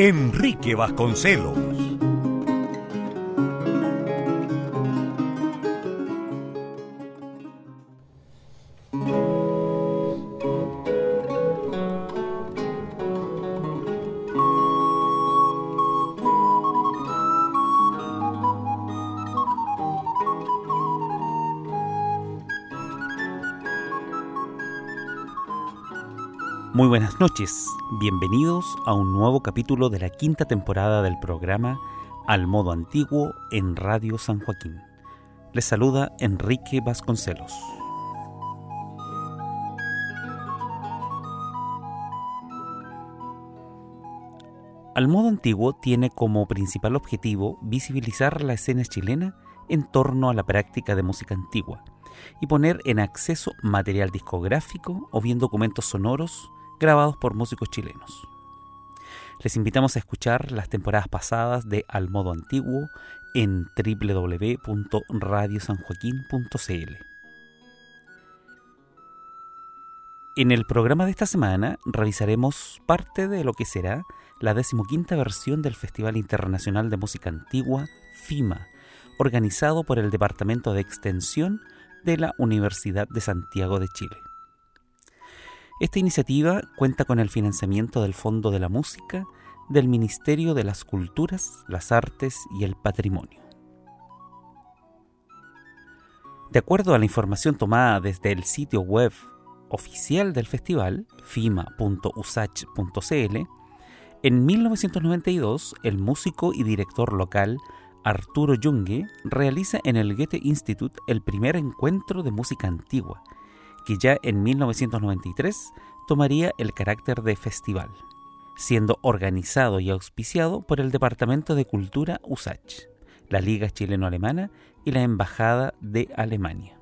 Enrique Vasconcelos. Buenas noches, bienvenidos a un nuevo capítulo de la quinta temporada del programa Al Modo Antiguo en Radio San Joaquín. Les saluda Enrique Vasconcelos. Al Modo Antiguo tiene como principal objetivo visibilizar la escena chilena en torno a la práctica de música antigua y poner en acceso material discográfico o bien documentos sonoros grabados por músicos chilenos. Les invitamos a escuchar las temporadas pasadas de Al Modo Antiguo en www.radiosanjoaquín.cl. En el programa de esta semana revisaremos parte de lo que será la decimoquinta versión del Festival Internacional de Música Antigua, FIMA, organizado por el Departamento de Extensión de la Universidad de Santiago de Chile. Esta iniciativa cuenta con el financiamiento del Fondo de la Música del Ministerio de las Culturas, las Artes y el Patrimonio. De acuerdo a la información tomada desde el sitio web oficial del festival, fima.usach.cl, en 1992 el músico y director local Arturo Junge realiza en el Goethe Institut el primer encuentro de música antigua, que ya en 1993 tomaría el carácter de festival, siendo organizado y auspiciado por el Departamento de Cultura USACH, la Liga Chileno-Alemana y la Embajada de Alemania.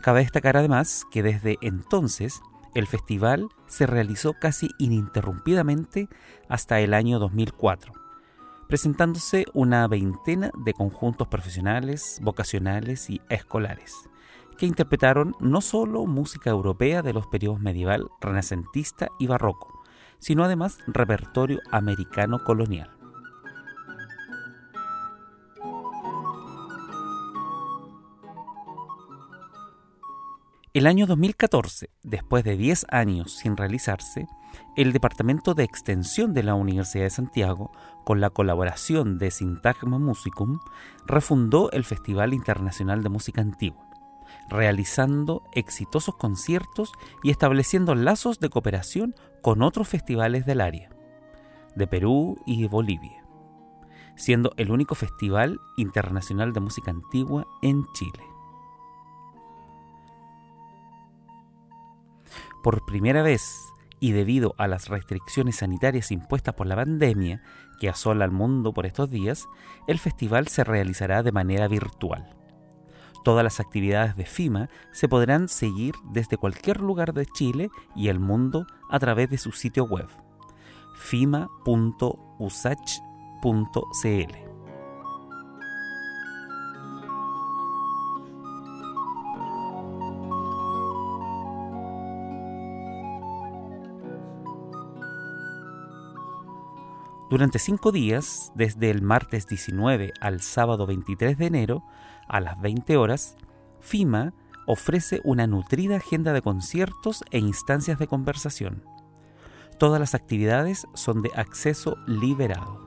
Cabe destacar además que desde entonces el festival se realizó casi ininterrumpidamente hasta el año 2004, presentándose una veintena de conjuntos profesionales, vocacionales y escolares, que interpretaron no solo música europea de los periodos medieval, renacentista y barroco, sino además repertorio americano colonial. El año 2014, después de 10 años sin realizarse, el Departamento de Extensión de la Universidad de Santiago, con la colaboración de Sintagma Musicum, refundó el Festival Internacional de Música Antigua realizando exitosos conciertos y estableciendo lazos de cooperación con otros festivales del área, de Perú y Bolivia, siendo el único festival internacional de música antigua en Chile. Por primera vez, y debido a las restricciones sanitarias impuestas por la pandemia que asola al mundo por estos días, el festival se realizará de manera virtual. Todas las actividades de FIMA se podrán seguir desde cualquier lugar de Chile y el mundo a través de su sitio web fima.usach.cl. Durante cinco días, desde el martes 19 al sábado 23 de enero, a las 20 horas, FIMA ofrece una nutrida agenda de conciertos e instancias de conversación. Todas las actividades son de acceso liberado.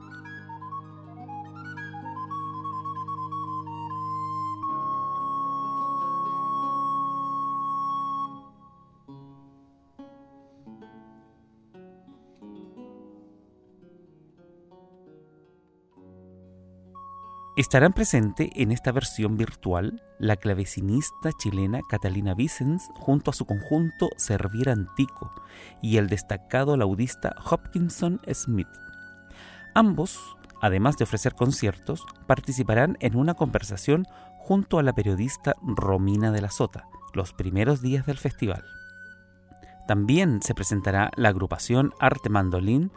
Estarán presentes en esta versión virtual la clavecinista chilena Catalina Vicens junto a su conjunto Servir Antico y el destacado laudista Hopkinson Smith, Ambos, además de ofrecer conciertos, participarán en una conversación junto a la periodista Romina de la Sota, los primeros días del festival. También se presentará la agrupación Arte Mandolín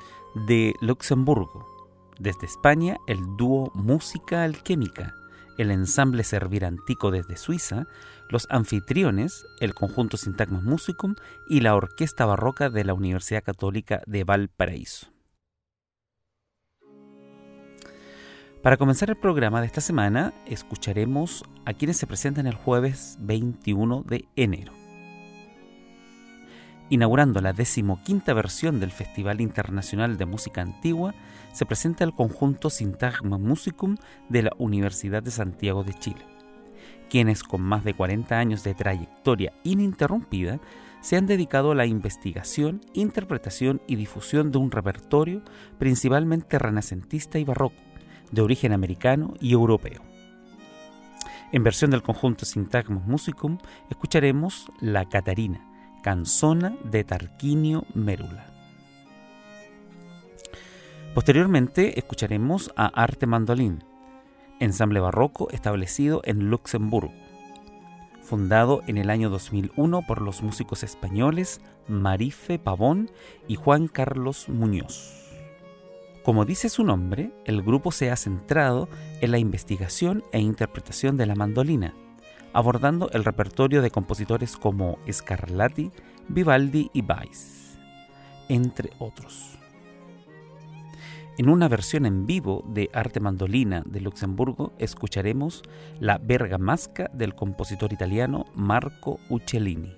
de Luxemburgo. Desde España, el dúo Música Alquémica, el ensamble Servir Antico desde Suiza, los anfitriones, el conjunto Sintagmas Musicum y la Orquesta Barroca de la Universidad Católica de Valparaíso. Para comenzar el programa de esta semana, escucharemos a quienes se presentan el jueves 21 de enero. Inaugurando la decimoquinta versión del Festival Internacional de Música Antigua, se presenta el conjunto Sintagma Musicum de la Universidad de Santiago de Chile, quienes con más de 40 años de trayectoria ininterrumpida se han dedicado a la investigación, interpretación y difusión de un repertorio principalmente renacentista y barroco, de origen americano y europeo. En versión del conjunto Sintagmus Musicum escucharemos La Catarina, canzona de Tarquinio Mérula. Posteriormente escucharemos a Arte Mandolín, ensamble barroco establecido en Luxemburgo, fundado en el año 2001 por los músicos españoles Marife Pavón y Juan Carlos Muñoz. Como dice su nombre, el grupo se ha centrado en la investigación e interpretación de la mandolina, abordando el repertorio de compositores como Scarlatti, Vivaldi y Weiss, entre otros. En una versión en vivo de Arte Mandolina de Luxemburgo escucharemos la Bergamasca del compositor italiano Marco Uccellini.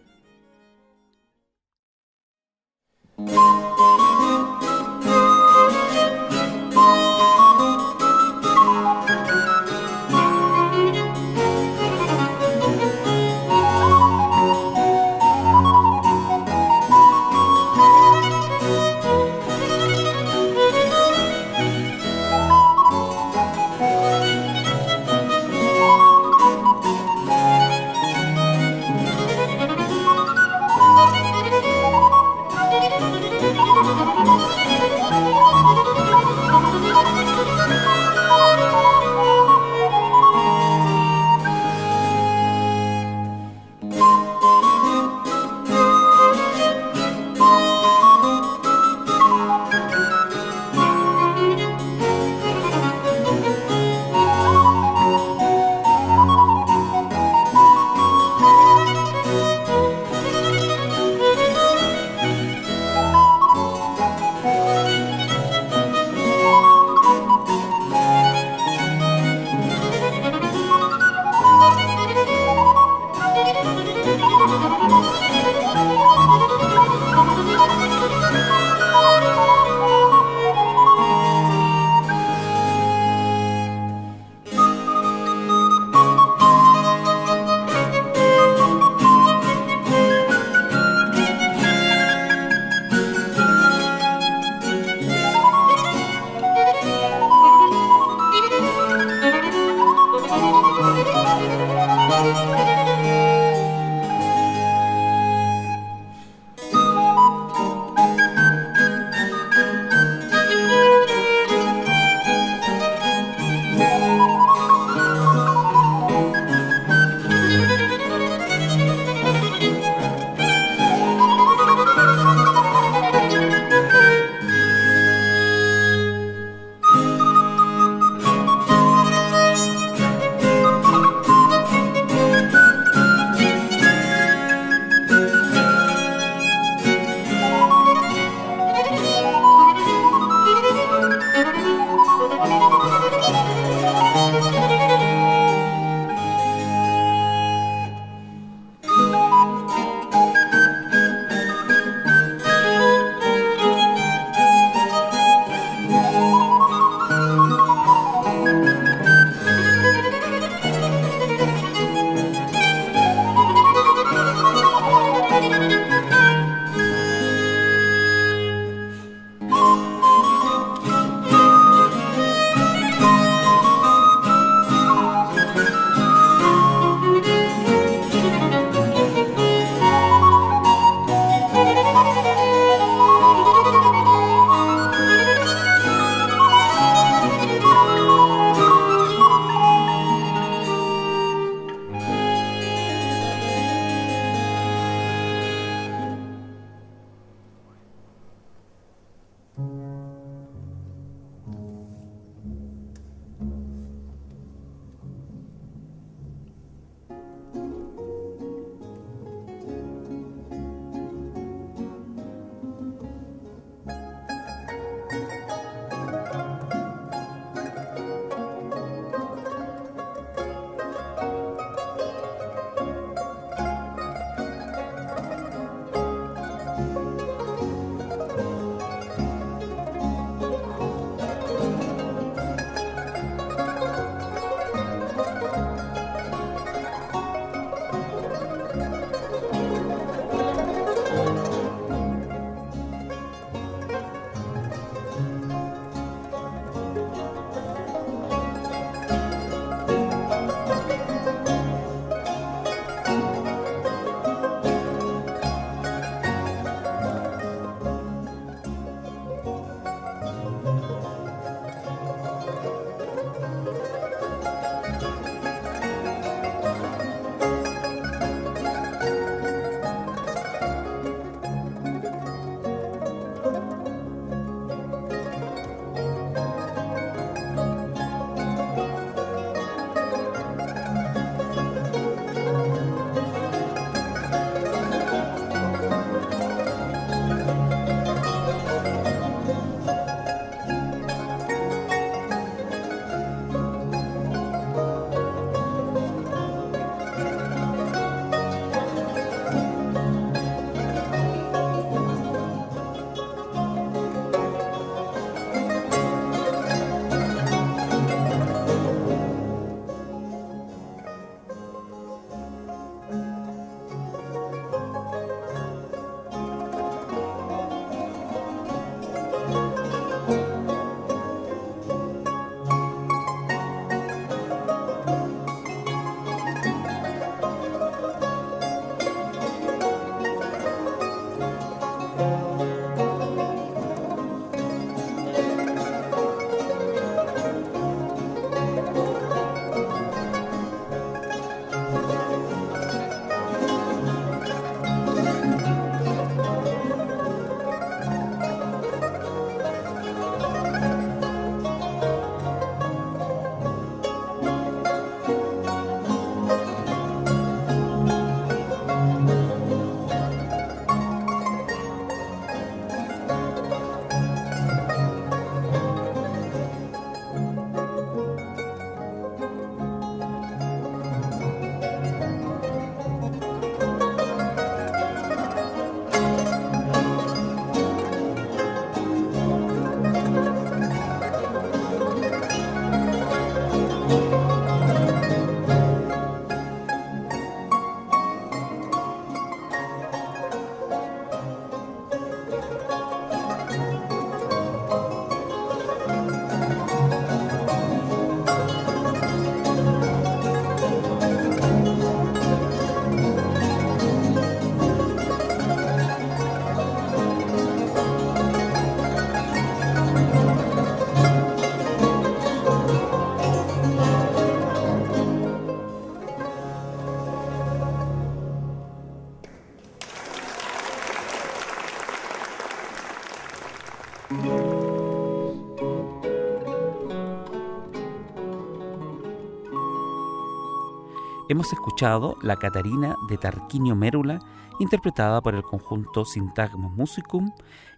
Hemos escuchado La Catarina de Tarquinio Mérula, interpretada por el conjunto Sintagma Musicum,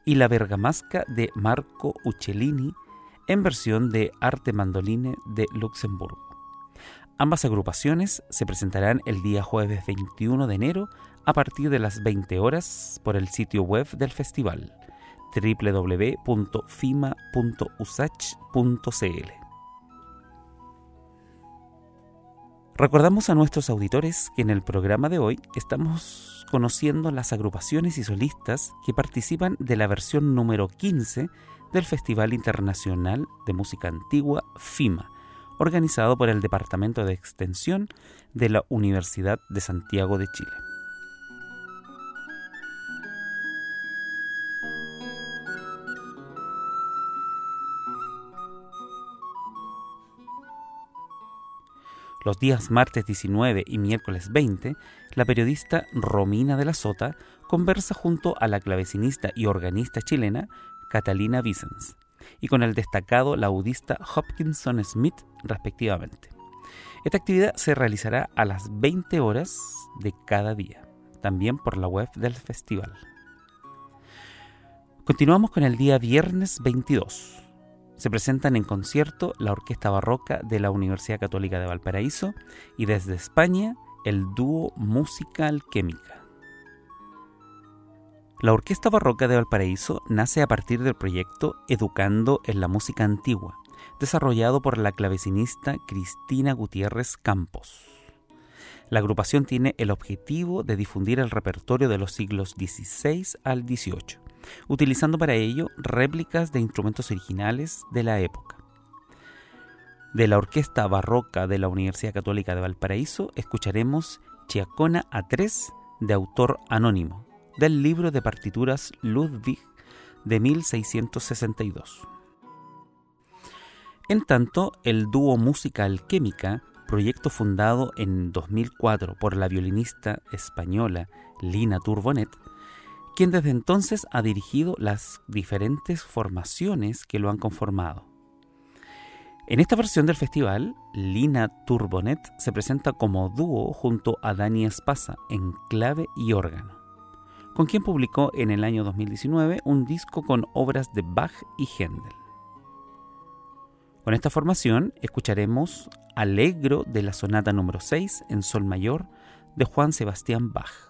y La Bergamasca de Marco Uccellini, en versión de Arte Mandoline de Luxemburgo. Ambas agrupaciones se presentarán el día jueves 21 de enero a partir de las 20 horas por el sitio web del festival www.fima.usach.cl. Recordamos a nuestros auditores que en el programa de hoy estamos conociendo las agrupaciones y solistas que participan de la versión número 15 del Festival Internacional de Música Antigua FIMA, organizado por el Departamento de Extensión de la Universidad de Santiago de Chile. Los días martes 19 y miércoles 20, la periodista Romina de la Sota conversa junto a la clavecinista y organista chilena Catalina Vicens y con el destacado laudista Hopkinson Smith respectivamente. Esta actividad se realizará a las 20 horas de cada día, también por la web del festival. Continuamos con el día viernes 22 se presentan en concierto la Orquesta Barroca de la Universidad Católica de Valparaíso y desde España el dúo Música Alquémica. La Orquesta Barroca de Valparaíso nace a partir del proyecto Educando en la Música Antigua, desarrollado por la clavecinista Cristina Gutiérrez Campos. La agrupación tiene el objetivo de difundir el repertorio de los siglos XVI al XVIII utilizando para ello réplicas de instrumentos originales de la época. De la Orquesta Barroca de la Universidad Católica de Valparaíso escucharemos Chiacona A3 de autor anónimo, del libro de partituras Ludwig de 1662. En tanto, el dúo Música Alquémica, proyecto fundado en 2004 por la violinista española Lina Turbonet, quien desde entonces ha dirigido las diferentes formaciones que lo han conformado. En esta versión del festival, Lina Turbonet se presenta como dúo junto a Dani Espasa en clave y órgano, con quien publicó en el año 2019 un disco con obras de Bach y Händel. Con esta formación escucharemos Alegro de la sonata número 6 en sol mayor de Juan Sebastián Bach.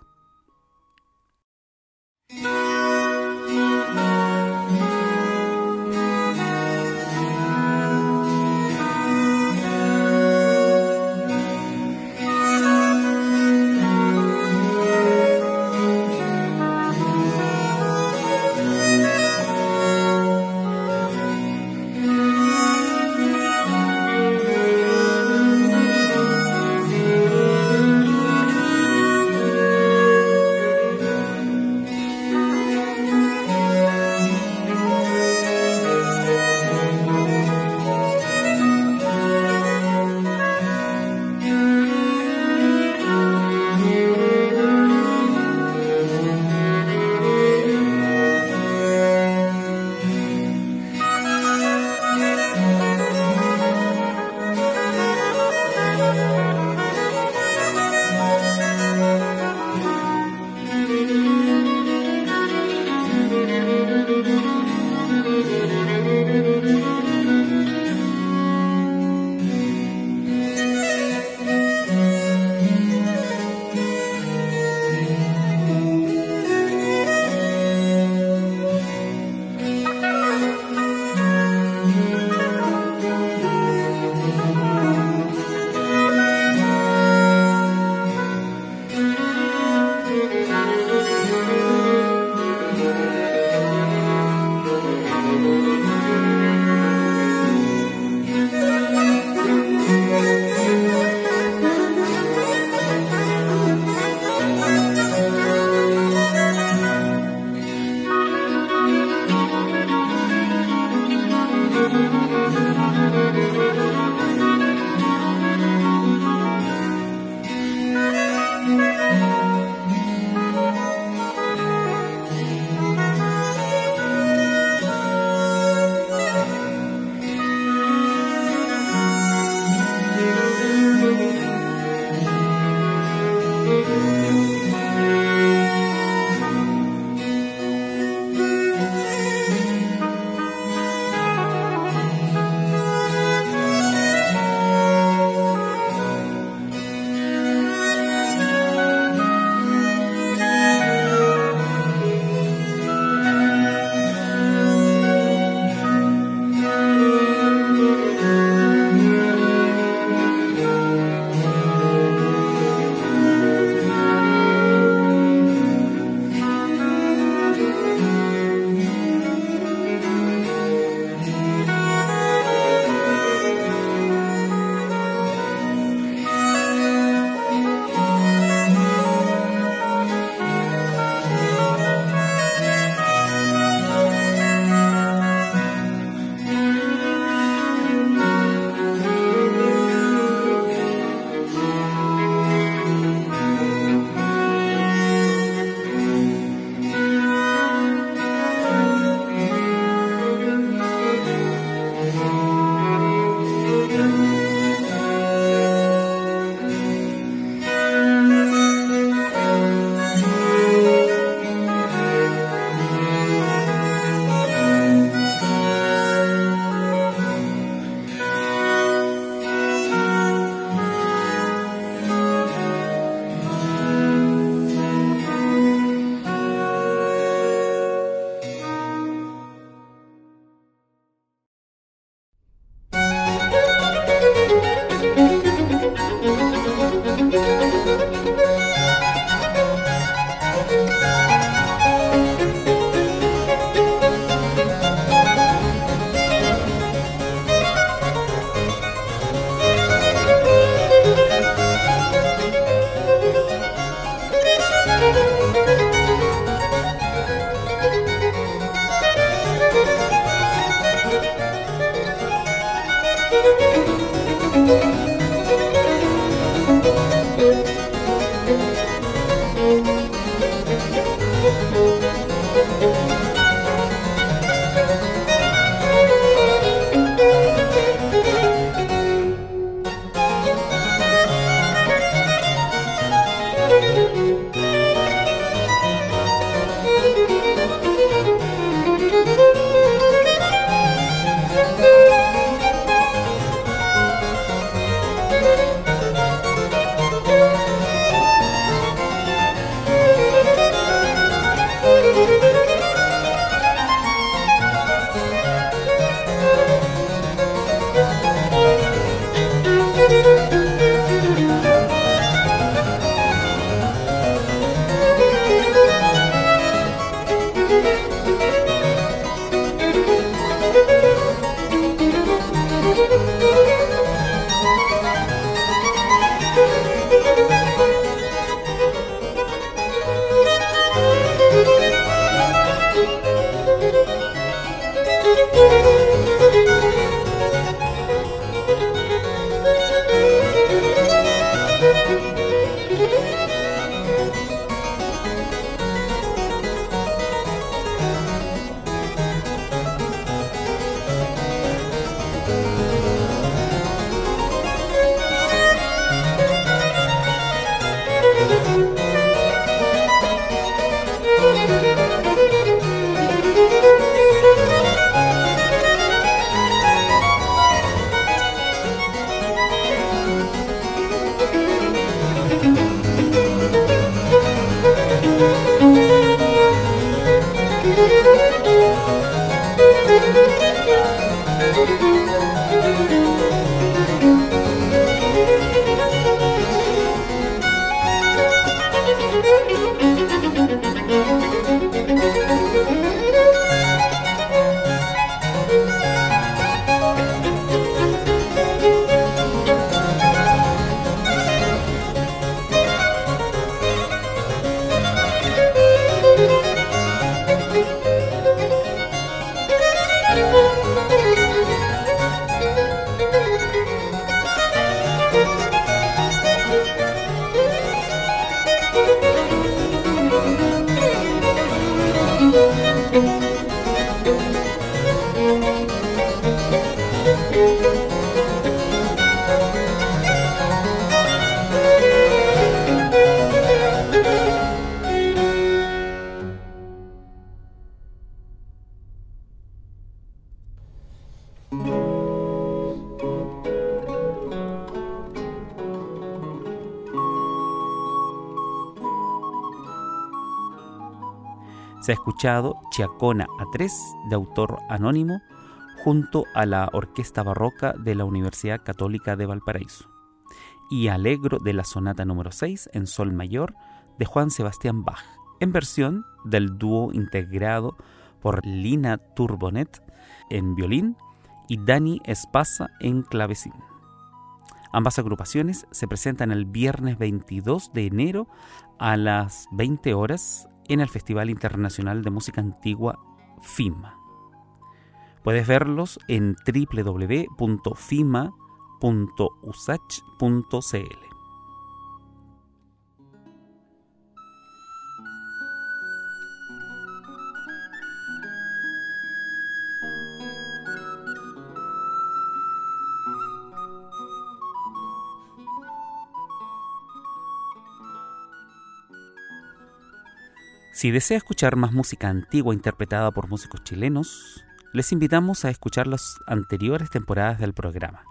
Escuchado Chiacona A3 de autor anónimo junto a la Orquesta Barroca de la Universidad Católica de Valparaíso y Alegro de la Sonata número 6 en Sol Mayor de Juan Sebastián Bach, en versión del dúo integrado por Lina Turbonet en violín y Dani Espasa en clavecín. Ambas agrupaciones se presentan el viernes 22 de enero a las 20 horas en el Festival Internacional de Música Antigua FIMA. Puedes verlos en www.fima.usach.cl. Si desea escuchar más música antigua interpretada por músicos chilenos, les invitamos a escuchar las anteriores temporadas del programa.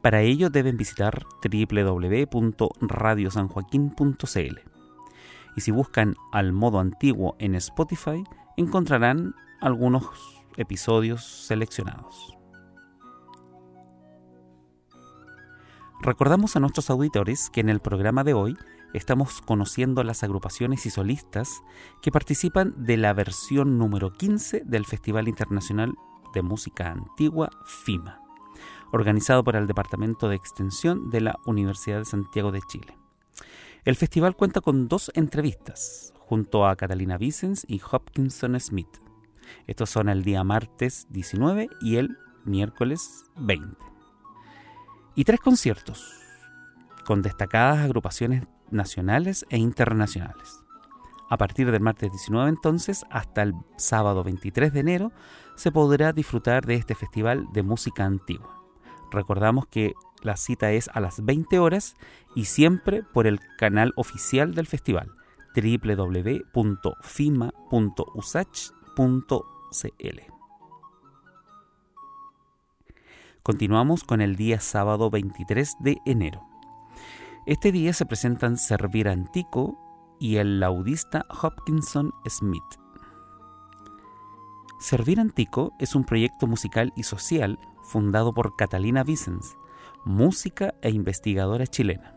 Para ello deben visitar www.radiosanjoaquín.cl. Y si buscan al modo antiguo en Spotify, encontrarán algunos episodios seleccionados. Recordamos a nuestros auditores que en el programa de hoy estamos conociendo las agrupaciones y solistas que participan de la versión número 15 del Festival Internacional de Música Antigua FIMA, organizado por el Departamento de Extensión de la Universidad de Santiago de Chile. El festival cuenta con dos entrevistas, junto a Catalina Vicens y Hopkinson Smith. Estos son el día martes 19 y el miércoles 20. Y tres conciertos, con destacadas agrupaciones nacionales e internacionales. A partir del martes 19 entonces hasta el sábado 23 de enero se podrá disfrutar de este festival de música antigua. Recordamos que la cita es a las 20 horas y siempre por el canal oficial del festival www.fima.usach.cl. Continuamos con el día sábado 23 de enero. Este día se presentan Servir Antico y el laudista Hopkinson Smith. Servir Antico es un proyecto musical y social fundado por Catalina Vicens, música e investigadora chilena.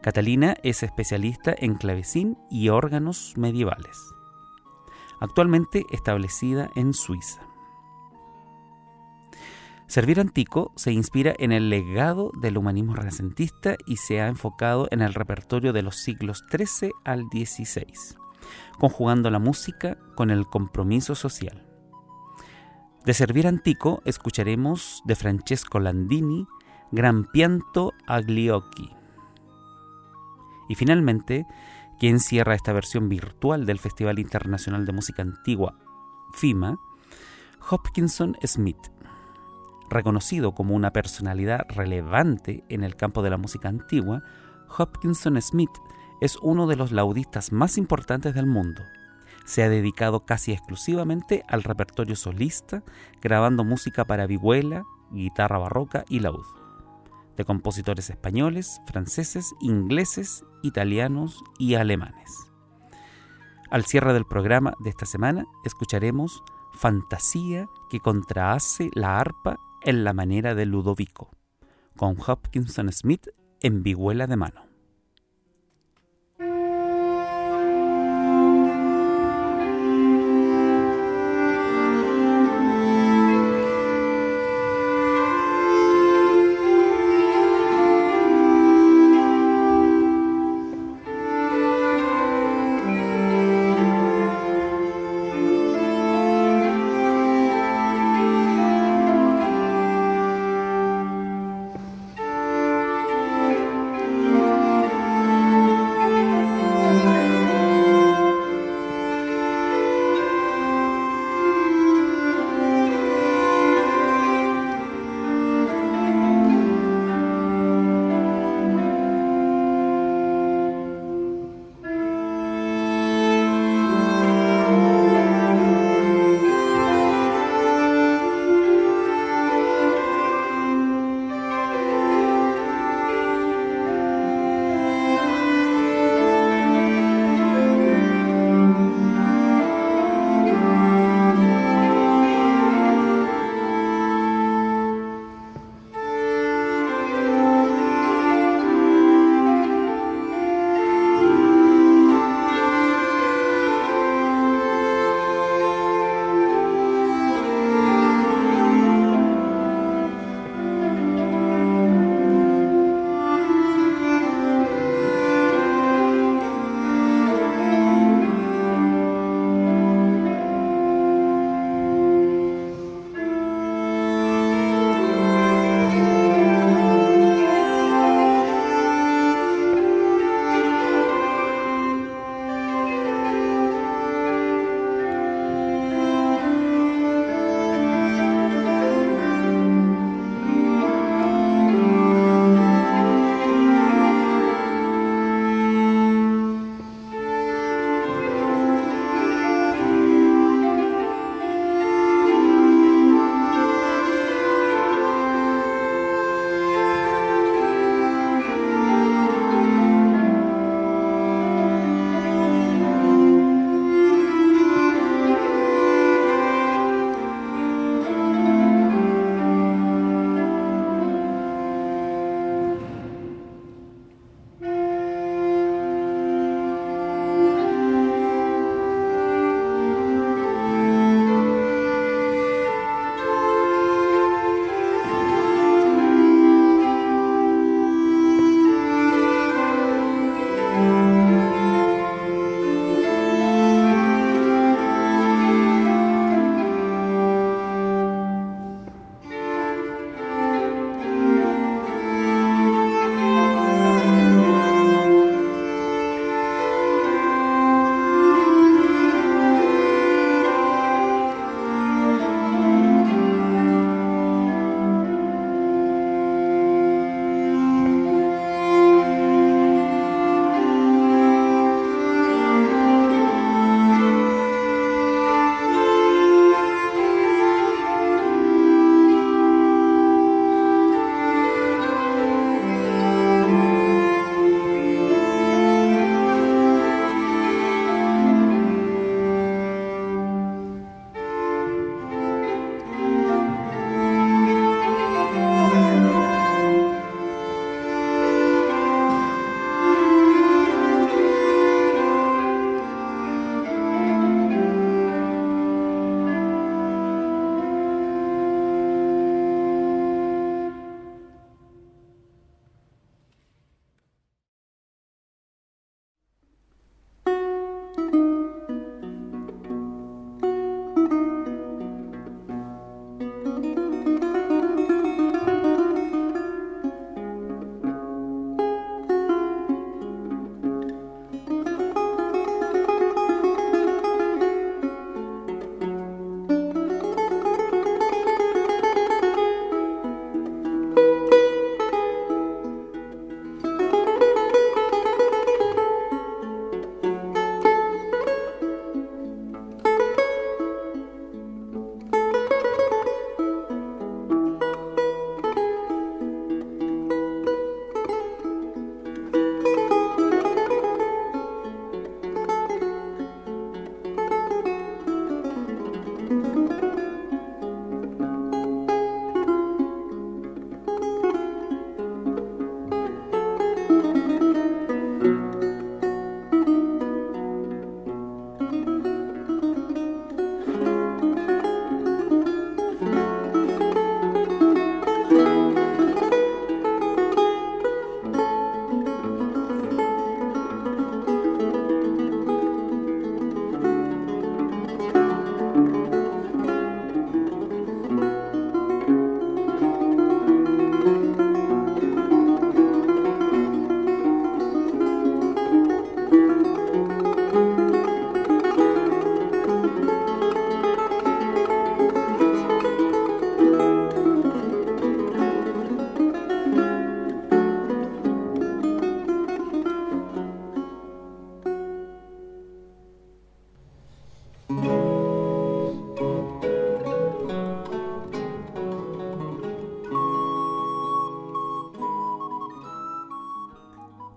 Catalina es especialista en clavecín y órganos medievales, actualmente establecida en Suiza. Servir Antico se inspira en el legado del humanismo renacentista y se ha enfocado en el repertorio de los siglos XIII al XVI, conjugando la música con el compromiso social. De Servir Antico escucharemos de Francesco Landini, Gran Pianto Agliocchi. Y finalmente, quien cierra esta versión virtual del Festival Internacional de Música Antigua, FIMA, Hopkinson Smith, Reconocido como una personalidad relevante en el campo de la música antigua, Hopkinson Smith es uno de los laudistas más importantes del mundo. Se ha dedicado casi exclusivamente al repertorio solista, grabando música para vihuela, guitarra barroca y laúd, de compositores españoles, franceses, ingleses, italianos y alemanes. Al cierre del programa de esta semana escucharemos Fantasía que contrahace la arpa en la manera de Ludovico, con Hopkinson Smith en vihuela de mano.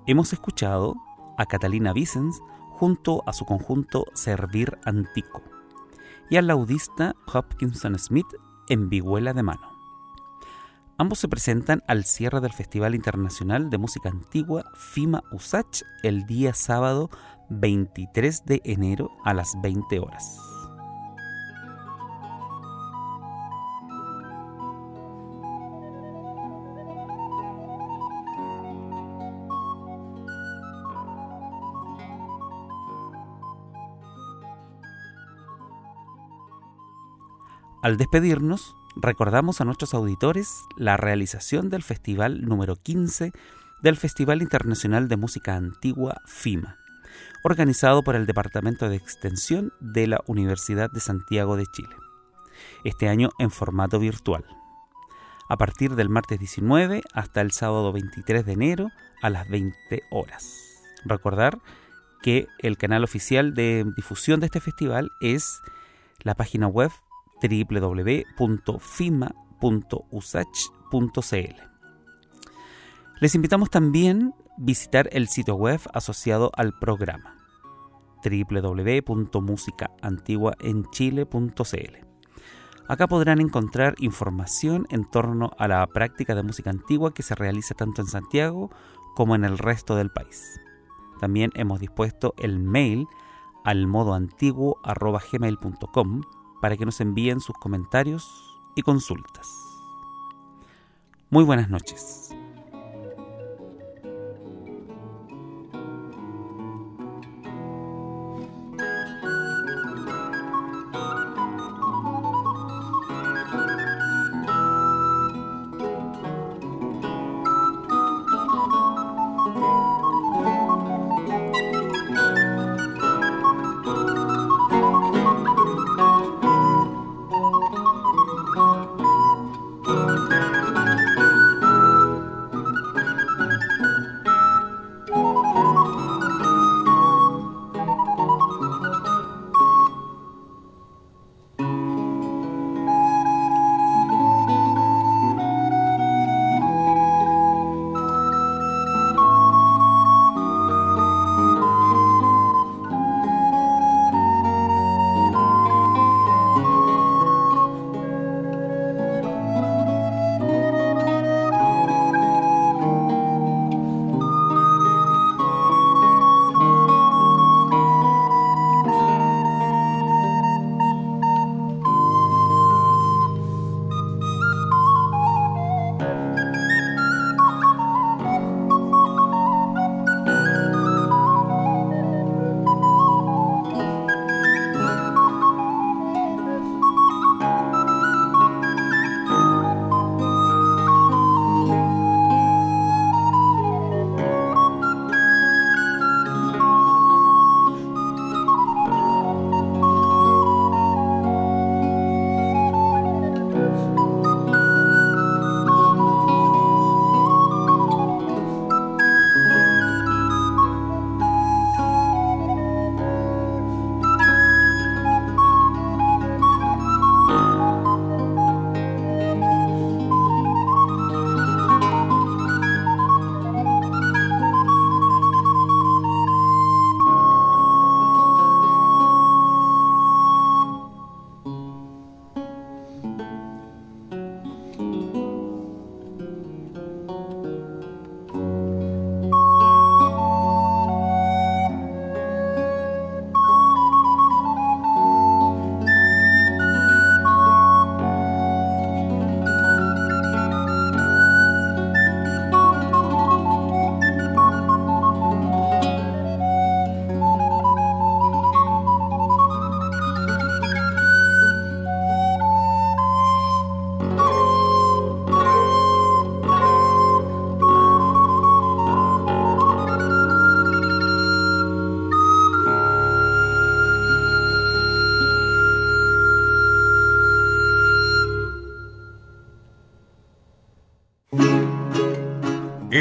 Hemos escuchado a Catalina Vicens junto a su conjunto Servir Antico y al laudista Hopkinson Smith en vihuela de mano. Ambos se presentan al cierre del Festival Internacional de Música Antigua FIMA USACH el día sábado 23 de enero a las 20 horas. Al despedirnos, recordamos a nuestros auditores la realización del festival número 15 del Festival Internacional de Música Antigua FIMA, organizado por el Departamento de Extensión de la Universidad de Santiago de Chile, este año en formato virtual, a partir del martes 19 hasta el sábado 23 de enero a las 20 horas. Recordar que el canal oficial de difusión de este festival es la página web www.fima.usach.cl. Les invitamos también a visitar el sitio web asociado al programa www.musicaantiguaenchile.cl. Acá podrán encontrar información en torno a la práctica de música antigua que se realiza tanto en Santiago como en el resto del país. También hemos dispuesto el mail al modo antiguo para que nos envíen sus comentarios y consultas. Muy buenas noches.